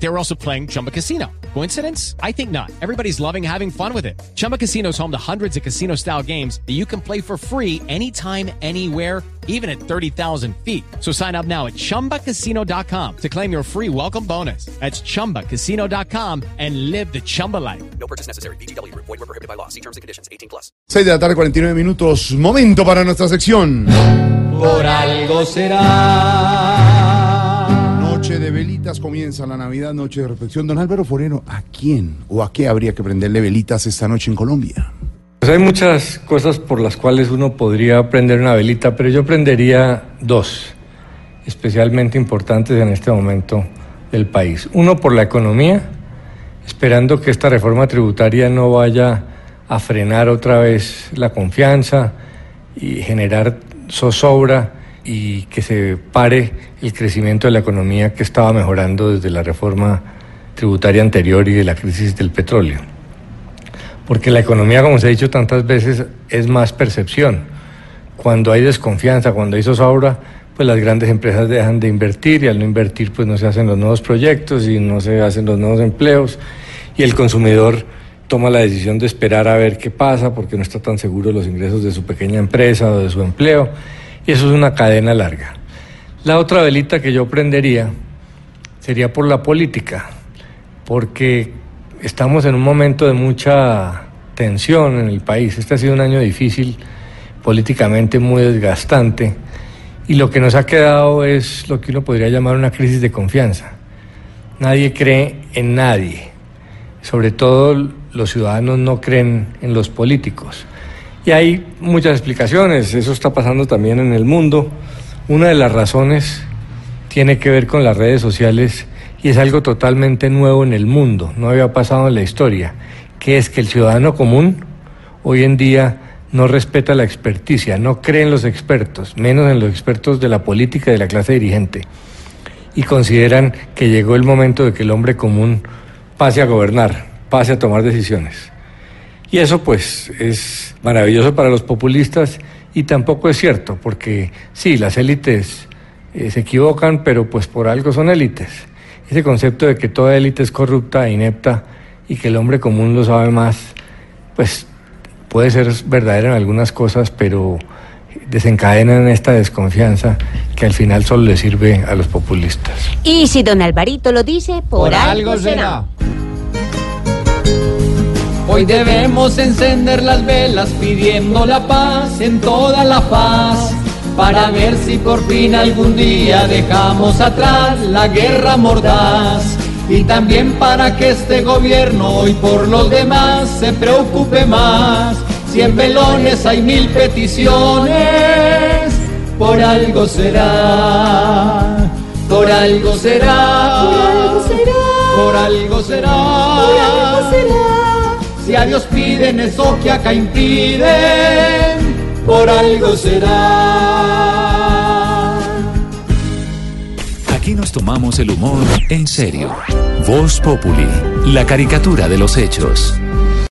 They were also playing Chumba Casino. Coincidence? I think not. Everybody's loving having fun with it. Chumba Casino is home to hundreds of casino style games that you can play for free anytime, anywhere, even at 30,000 feet. So sign up now at chumbacasino.com to claim your free welcome bonus. That's chumbacasino.com and live the Chumba life. No purchase necessary. BGW. Void were prohibited by law. See terms and conditions. 18 plus. 6 de la tarde, 49 minutos. Momento para nuestra sección. Por algo será. Comienza la Navidad, noche de reflexión. Don Álvaro Forero, ¿a quién o a qué habría que prenderle velitas esta noche en Colombia? Pues hay muchas cosas por las cuales uno podría prender una velita, pero yo prendería dos, especialmente importantes en este momento del país. Uno por la economía, esperando que esta reforma tributaria no vaya a frenar otra vez la confianza y generar zozobra y que se pare el crecimiento de la economía que estaba mejorando desde la reforma tributaria anterior y de la crisis del petróleo. Porque la economía, como se ha dicho tantas veces, es más percepción. Cuando hay desconfianza, cuando hay zozobra, pues las grandes empresas dejan de invertir y al no invertir pues no se hacen los nuevos proyectos y no se hacen los nuevos empleos y el consumidor toma la decisión de esperar a ver qué pasa porque no está tan seguro de los ingresos de su pequeña empresa o de su empleo y eso es una cadena larga. La otra velita que yo prendería sería por la política, porque estamos en un momento de mucha tensión en el país. Este ha sido un año difícil, políticamente muy desgastante, y lo que nos ha quedado es lo que uno podría llamar una crisis de confianza. Nadie cree en nadie, sobre todo los ciudadanos no creen en los políticos. Y hay muchas explicaciones, eso está pasando también en el mundo. Una de las razones tiene que ver con las redes sociales y es algo totalmente nuevo en el mundo, no había pasado en la historia, que es que el ciudadano común hoy en día no respeta la experticia, no cree en los expertos, menos en los expertos de la política y de la clase dirigente, y consideran que llegó el momento de que el hombre común pase a gobernar, pase a tomar decisiones. Y eso pues es maravilloso para los populistas y tampoco es cierto, porque sí, las élites eh, se equivocan, pero pues por algo son élites. Ese concepto de que toda élite es corrupta e inepta y que el hombre común lo sabe más, pues puede ser verdadero en algunas cosas, pero desencadenan esta desconfianza que al final solo le sirve a los populistas. Y si don Alvarito lo dice, por, algo será. Hoy debemos encender las velas pidiendo la paz en toda la paz para ver si por fin algún día dejamos atrás la guerra mordaz y también para que este gobierno hoy por los demás se preocupe más. Si en velones hay mil peticiones, por algo será, por algo será, por algo será, por algo será. Si a Dios piden eso que acá impiden, por algo será. Aquí nos tomamos el humor en serio. Voz Populi, la caricatura de los hechos.